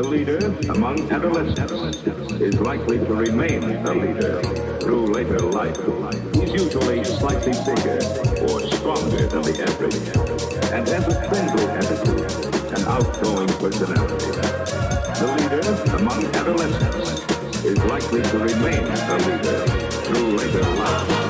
The leader among adolescents is likely to remain a leader through later life. He's usually slightly bigger or stronger than the average and has a friendly attitude and outgoing personality. The leader among adolescents is likely to remain a leader through later life.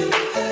you.